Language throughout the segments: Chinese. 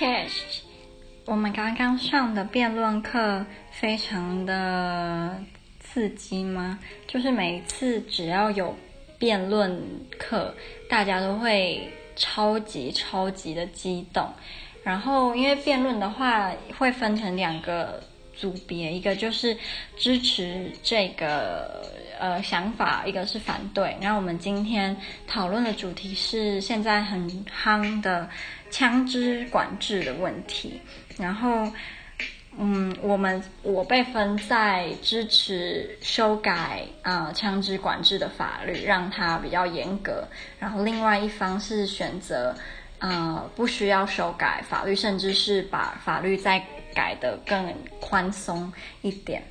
Test，我们刚刚上的辩论课非常的刺激吗？就是每一次只要有辩论课，大家都会超级超级的激动。然后因为辩论的话会分成两个组别，一个就是支持这个呃想法，一个是反对。然后我们今天讨论的主题是现在很夯的。枪支管制的问题，然后，嗯，我们我被分在支持修改啊、枪支管制的法律，让它比较严格，然后另外一方是选择呃不需要修改法律，甚至是把法律再改得更宽松一点。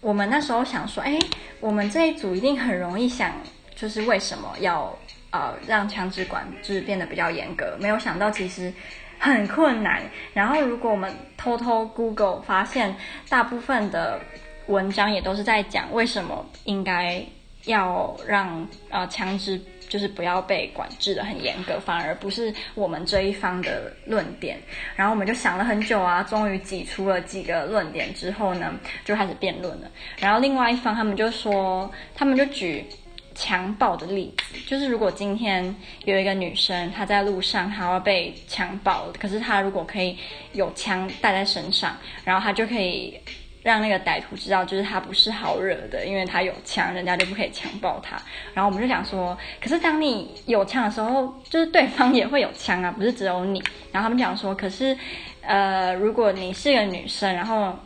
我们那时候想说，哎，我们这一组一定很容易想，就是为什么要。呃，让枪支管制变得比较严格，没有想到其实很困难。然后，如果我们偷偷 Google 发现，大部分的文章也都是在讲为什么应该要让呃枪支就是不要被管制得很严格，反而不是我们这一方的论点。然后我们就想了很久啊，终于挤出了几个论点之后呢，就开始辩论了。然后另外一方他们就说，他们就举。强暴的例子，就是如果今天有一个女生，她在路上，她要被强暴，可是她如果可以有枪带在身上，然后她就可以让那个歹徒知道，就是他不是好惹的，因为他有枪，人家就不可以强暴他。然后我们就想说，可是当你有枪的时候，就是对方也会有枪啊，不是只有你。然后他们讲说，可是，呃，如果你是个女生，然后。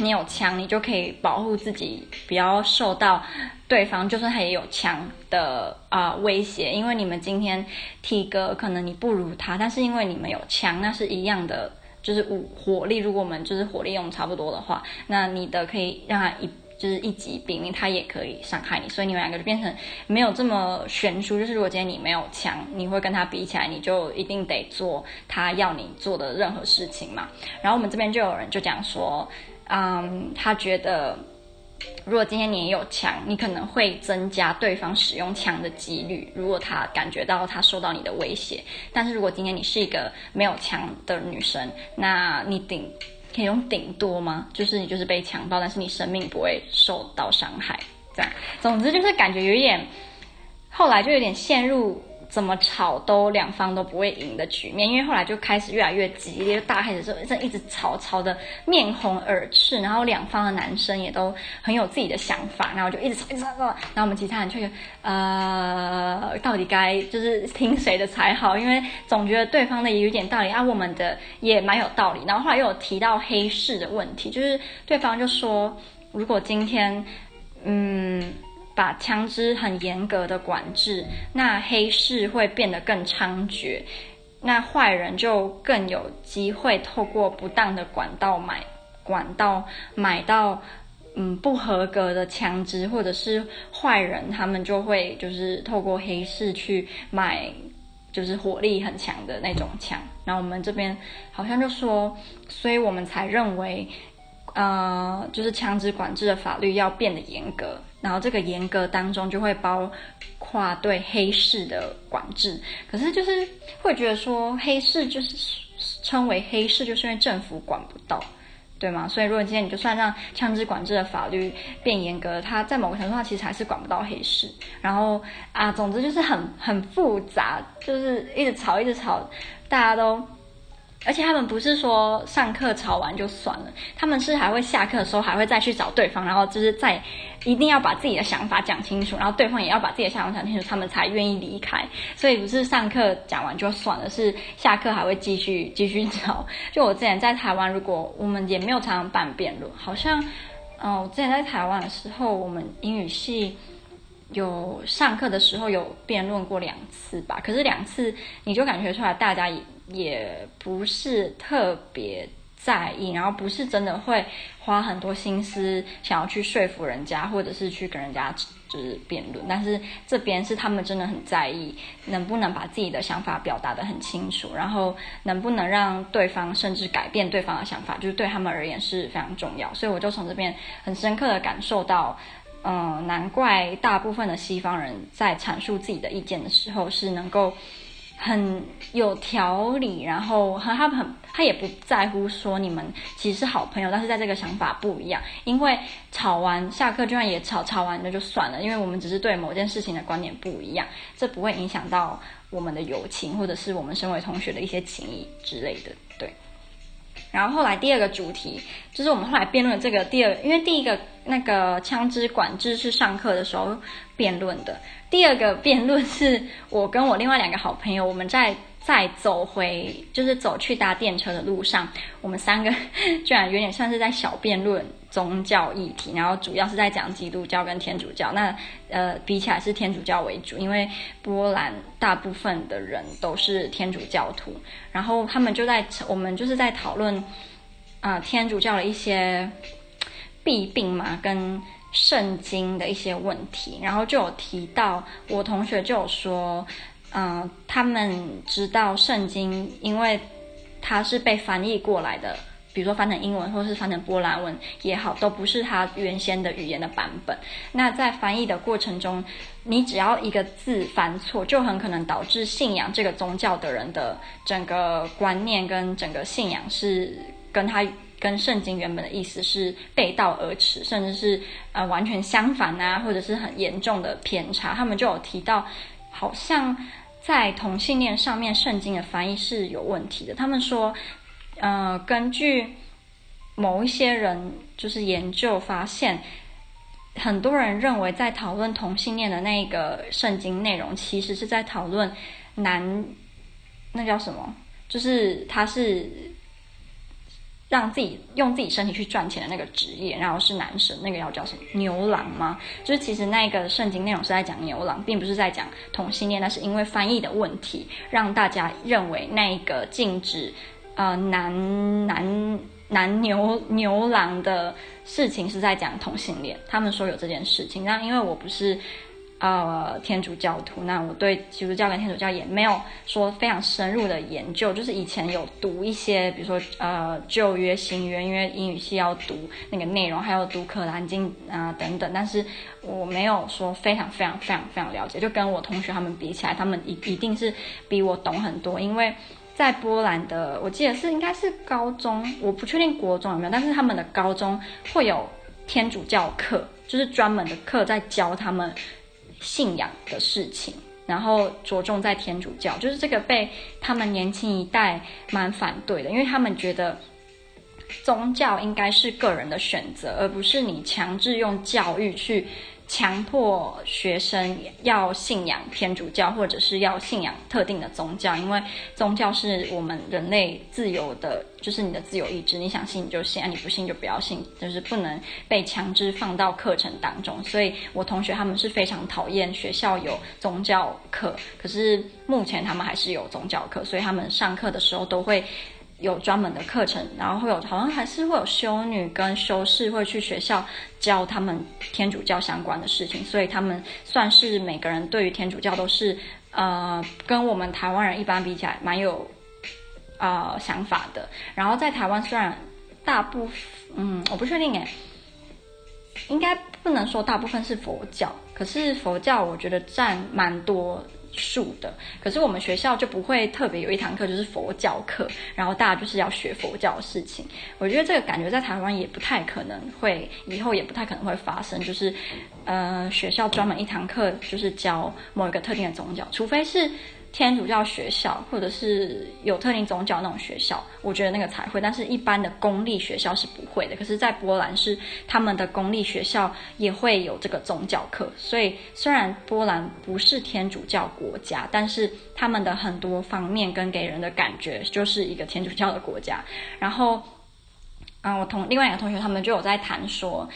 你有枪，你就可以保护自己，不要受到对方，就算他也有枪的啊、威胁。因为你们今天体格可能你不如他，但是因为你们有枪，那是一样的，就是武火力。如果我们就是火力用差不多的话，那你的可以让他一就是一击毙命，他也可以伤害你。所以你们两个就变成没有这么悬殊。就是如果今天你没有枪，你会跟他比起来，你就一定得做他要你做的任何事情嘛。然后我们这边就有人就讲说。嗯他觉得，如果今天你也有枪，你可能会增加对方使用枪的几率。如果他感觉到他受到你的威胁，但是如果今天你是一个没有枪的女生，那你顶可以用顶多吗？就是你就是被强暴，但是你生命不会受到伤害。这样，总之就是感觉有一点，后来就有点陷入。怎么吵都两方都不会赢的局面，因为后来就开始越来越激烈，大开始就一直吵，吵的面红耳赤，然后两方的男生也都很有自己的想法，然后就一直吵，一直吵，然后我们其他人就觉得，呃，到底该就是听谁的才好？因为总觉得对方的也有点道理啊，我们的也蛮有道理。然后后来又有提到黑市的问题，就是对方就说，如果今天，嗯。把枪支很严格的管制，那黑市会变得更猖獗，那坏人就更有机会透过不当的管道买管道买到嗯不合格的枪支，或者是坏人他们就会就是透过黑市去买就是火力很强的那种枪。然后我们这边好像就说，所以我们才认为。呃，就是枪支管制的法律要变得严格，然后这个严格当中就会包括对黑市的管制。可是就是会觉得说，黑市就是称为黑市，就是因为政府管不到，对吗？所以如果今天你就算让枪支管制的法律变严格，它在某个程度上其实还是管不到黑市。然后啊，总之就是很很复杂，就是一直吵，一直吵，大家都。而且他们不是说上课吵完就算了，他们是还会下课的时候还会再去找对方，然后就是再一定要把自己的想法讲清楚，然后对方也要把自己的想法讲清楚，他们才愿意离开。所以不是上课讲完就算了，是下课还会继续继续吵。就我之前在台湾，如果我们也没有常常办辩论，好像，嗯、我之前在台湾的时候，我们英语系有上课的时候有辩论过两次吧，可是两次你就感觉出来大家也也。不是特别在意，然后不是真的会花很多心思想要去说服人家，或者是去跟人家就是辩论。但是这边是他们真的很在意，能不能把自己的想法表达得很清楚，然后能不能让对方甚至改变对方的想法，就是对他们而言是非常重要。所以我就从这边很深刻的感受到，嗯，难怪大部分的西方人在阐述自己的意见的时候是能够。很有条理，然后和他很他也不在乎说你们其实是好朋友，但是在这个想法不一样，因为吵完下课居然也吵，吵完那就算了，因为我们只是对某件事情的观点不一样，这不会影响到我们的友情或者是我们身为同学的一些情谊之类的，然后后来第二个主题就是我们后来辩论这个第二，因为第一个那个枪支管制是上课的时候辩论的，第二个辩论是我跟我另外两个好朋友，我们在。在走回，就是走去搭电车的路上，我们三个 居然有点像是在小辩论宗教议题，然后主要是在讲基督教跟天主教。那呃，比起来是天主教为主，因为波兰大部分的人都是天主教徒。然后他们就在我们就是在讨论啊、天主教的一些弊病嘛，跟圣经的一些问题。然后就有提到，我同学就有说。嗯、他们知道圣经，因为它是被翻译过来的，比如说翻成英文或是翻成波兰文也好，都不是它原先的语言的版本。那在翻译的过程中，你只要一个字翻错，就很可能导致信仰这个宗教的人的整个观念跟整个信仰是跟他跟圣经原本的意思是背道而驰，甚至是呃完全相反啊，或者是很严重的偏差。他们就有提到。好像在同性恋上面，圣经的翻译是有问题的。他们说，呃，根据某一些人就是研究发现，很多人认为在讨论同性恋的那个圣经内容，其实是在讨论男，那叫什么？就是他是。让自己用自己身体去赚钱的那个职业，然后是男生，那个要叫什么？牛郎吗？就是其实那个圣经内容是在讲牛郎，并不是在讲同性恋。那是因为翻译的问题，让大家认为那个禁止呃男男男牛牛郎的事情是在讲同性恋。他们说有这件事情，那因为我不是。呃，天主教徒，那我对基督教跟天主教也没有说非常深入的研究，就是以前有读一些，比如说呃旧约、新约，因为英语系要读那个内容，还有读可兰经啊、等等，但是我没有说非常非常非常非常了解，就跟我同学他们比起来，他们一一定是比我懂很多，因为在波兰的，我记得是应该是高中，我不确定国中有没有，但是他们的高中会有天主教课，就是专门的课在教他们。信仰的事情，然后着重在天主教，就是这个被他们年轻一代蛮反对的，因为他们觉得宗教应该是个人的选择，而不是你强制用教育去。强迫学生要信仰天主教，或者是要信仰特定的宗教，因为宗教是我们人类自由的，就是你的自由意志，你想信你就信，啊，你不信就不要信，就是不能被强制放到课程当中。所以我同学他们是非常讨厌学校有宗教课，可是目前他们还是有宗教课，所以他们上课的时候都会。有专门的课程，然后会有好像还是会有修女跟修士会去学校教他们天主教相关的事情，所以他们算是每个人对于天主教都是呃跟我们台湾人一般比起来蛮有呃想法的。然后在台湾虽然大部分嗯我不确定诶，应该不能说大部分是佛教，可是佛教我觉得占蛮多。数的，可是我们学校就不会特别有一堂课就是佛教课，然后大家就是要学佛教的事情。我觉得这个感觉在台湾也不太可能会，以后也不太可能会发生，就是呃学校专门一堂课就是教某一个特定的宗教，除非是。天主教学校，或者是有特定宗教那种学校，我觉得那个才会。但是，一般的公立学校是不会的。可是，在波兰是他们的公立学校也会有这个宗教课。所以，虽然波兰不是天主教国家，但是他们的很多方面跟给人的感觉就是一个天主教的国家。然后，啊，我同另外一个同学他们就有在谈说，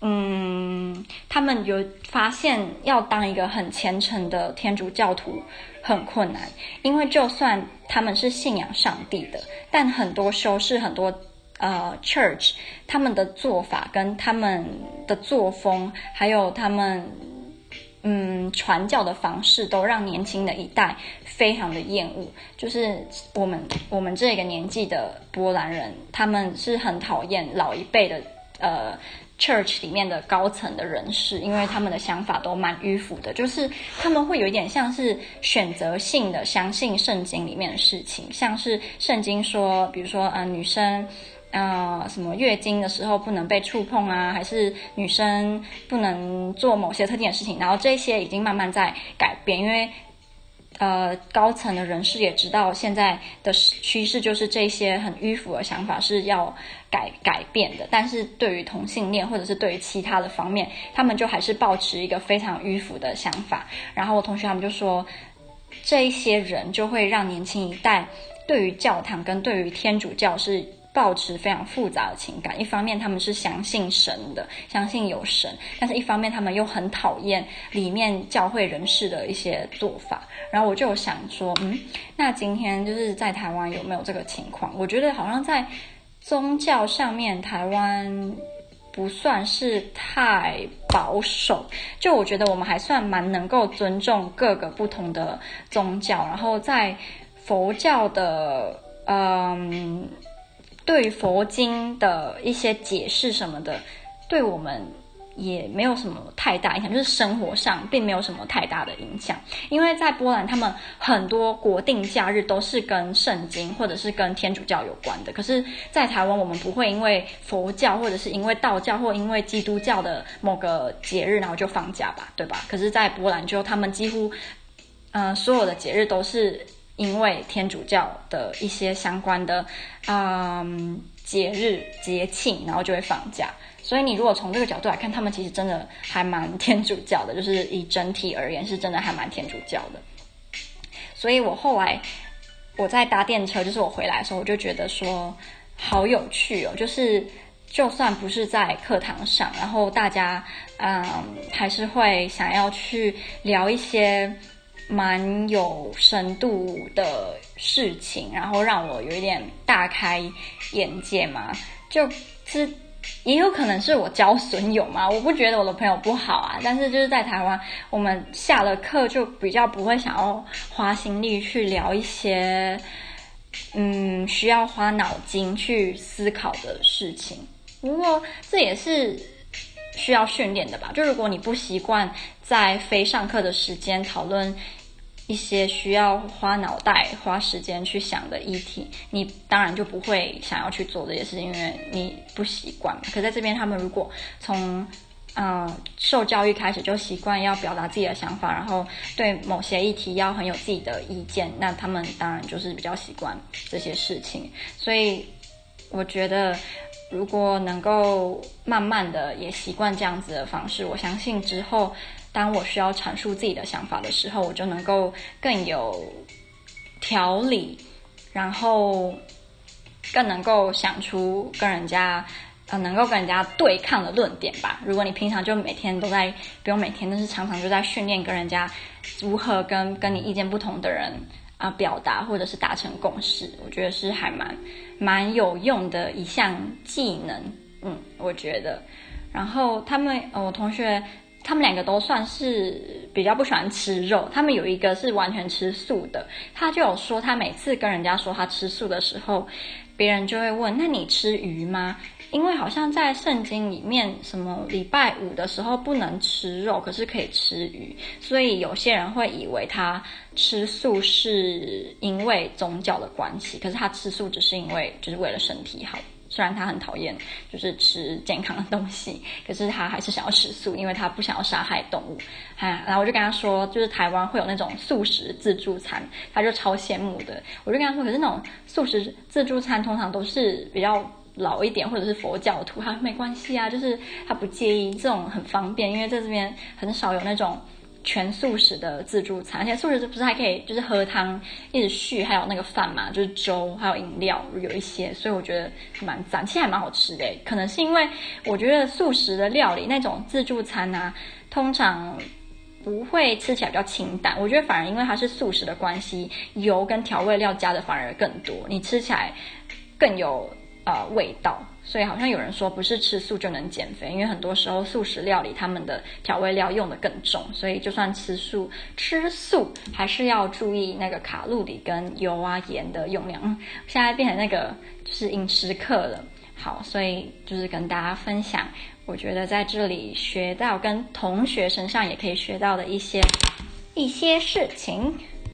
嗯，他们有发现要当一个很虔诚的天主教徒。很困难，因为就算他们是信仰上帝的，但很多修士、很多呃 church，他们的做法跟他们的作风，还有他们嗯传教的方式，都让年轻的一代非常的厌恶。就是我们我们这个年纪的波兰人，他们是很讨厌老一辈的呃 church 里面的高层的人士，因为他们的想法都蛮迂腐的，就是他们会有一点像是选择性的相信圣经里面的事情，像是圣经说，比如说，呃，女生，呃，什么月经的时候不能被触碰啊，还是女生不能做某些特定的事情，然后这些已经慢慢在改变，因为。呃，高层的人士也知道现在的趋势就是这些很迂腐的想法是要改改变的，但是对于同性恋或者是对于其他的方面，他们就还是抱持一个非常迂腐的想法。然后我同学他们就说，这一些人就会让年轻一代对于教堂跟对于天主教是。抱持非常复杂的情感，一方面他们是相信神的，相信有神，但是一方面他们又很讨厌里面教会人士的一些做法。然后我就想说，嗯，那今天就是在台湾有没有这个情况？我觉得好像在宗教上面，台湾不算是太保守。就我觉得我们还算蛮能够尊重各个不同的宗教。然后在佛教的，嗯。对于佛经的一些解释什么的，对我们也没有什么太大影响，就是生活上并没有什么太大的影响。因为在波兰，他们很多国定假日都是跟圣经或者是跟天主教有关的。可是，在台湾，我们不会因为佛教或者是因为道教或因为基督教的某个节日，然后就放假吧，对吧？可是，在波兰就他们几乎，嗯、所有的节日都是。因为天主教的一些相关的，嗯，节日节庆，然后就会放假。所以你如果从这个角度来看，他们其实真的还蛮天主教的，就是以整体而言，是真的还蛮天主教的。所以我后来我在搭电车，就是我回来的时候，我就觉得说好有趣哦，就是就算不是在课堂上，然后大家嗯还是会想要去聊一些。蛮有深度的事情，然后让我有一点大开眼界嘛。就是也有可能是我交损友嘛，我不觉得我的朋友不好啊。但是就是在台湾，我们下了课就比较不会想要花心力去聊一些，嗯，需要花脑筋去思考的事情。不过这也是需要训练的吧？就如果你不习惯在非上课的时间讨论。一些需要花脑袋、花时间去想的议题，你当然就不会想要去做这些事情，因为你不习惯。可在这边，他们如果从嗯、受教育开始就习惯要表达自己的想法，然后对某些议题要很有自己的意见，那他们当然就是比较习惯这些事情。所以我觉得，如果能够慢慢的也习惯这样子的方式，我相信之后。当我需要阐述自己的想法的时候，我就能够更有条理，然后更能够想出跟人家呃能够跟人家对抗的论点吧。如果你平常就每天都在，不用每天，但是常常就在训练跟人家如何跟跟你意见不同的人啊、表达或者是达成共识，我觉得是还蛮蛮有用的一项技能。嗯，我觉得。然后他们，呃、我同学。他们两个都算是比较不喜欢吃肉，他们有一个是完全吃素的，他就有说，他每次跟人家说他吃素的时候，别人就会问：“那你吃鱼吗？”因为好像在圣经里面，什么礼拜五的时候不能吃肉，可是可以吃鱼，所以有些人会以为他吃素是因为宗教的关系，可是他吃素只是因为就是为了身体好。虽然他很讨厌就是吃健康的东西，可是他还是想要吃素，因为他不想要杀害动物。哈，然后我就跟他说，就是台湾会有那种素食自助餐，他就超羡慕的。我就跟他说，可是那种素食自助餐通常都是比较老一点或者是佛教徒，他没关系啊，就是他不介意这种很方便，因为在这边很少有那种。全素食的自助餐，而且素食不是还可以就是喝汤一直续，还有那个饭嘛，就是粥还有饮料有一些，所以我觉得蛮赞，其实还蛮好吃的。可能是因为我觉得素食的料理那种自助餐啊，通常不会吃起来比较清淡。我觉得反而因为它是素食的关系，油跟调味料加的反而更多，你吃起来更有呃味道。所以好像有人说不是吃素就能减肥，因为很多时候素食料理他们的调味料用得更重，所以就算吃素，吃素还是要注意那个卡路里跟油啊盐的用量。现在变成那个就是饮食课了。好，所以就是跟大家分享，我觉得在这里学到跟同学身上也可以学到的一些一些事情。